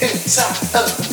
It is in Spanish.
inside of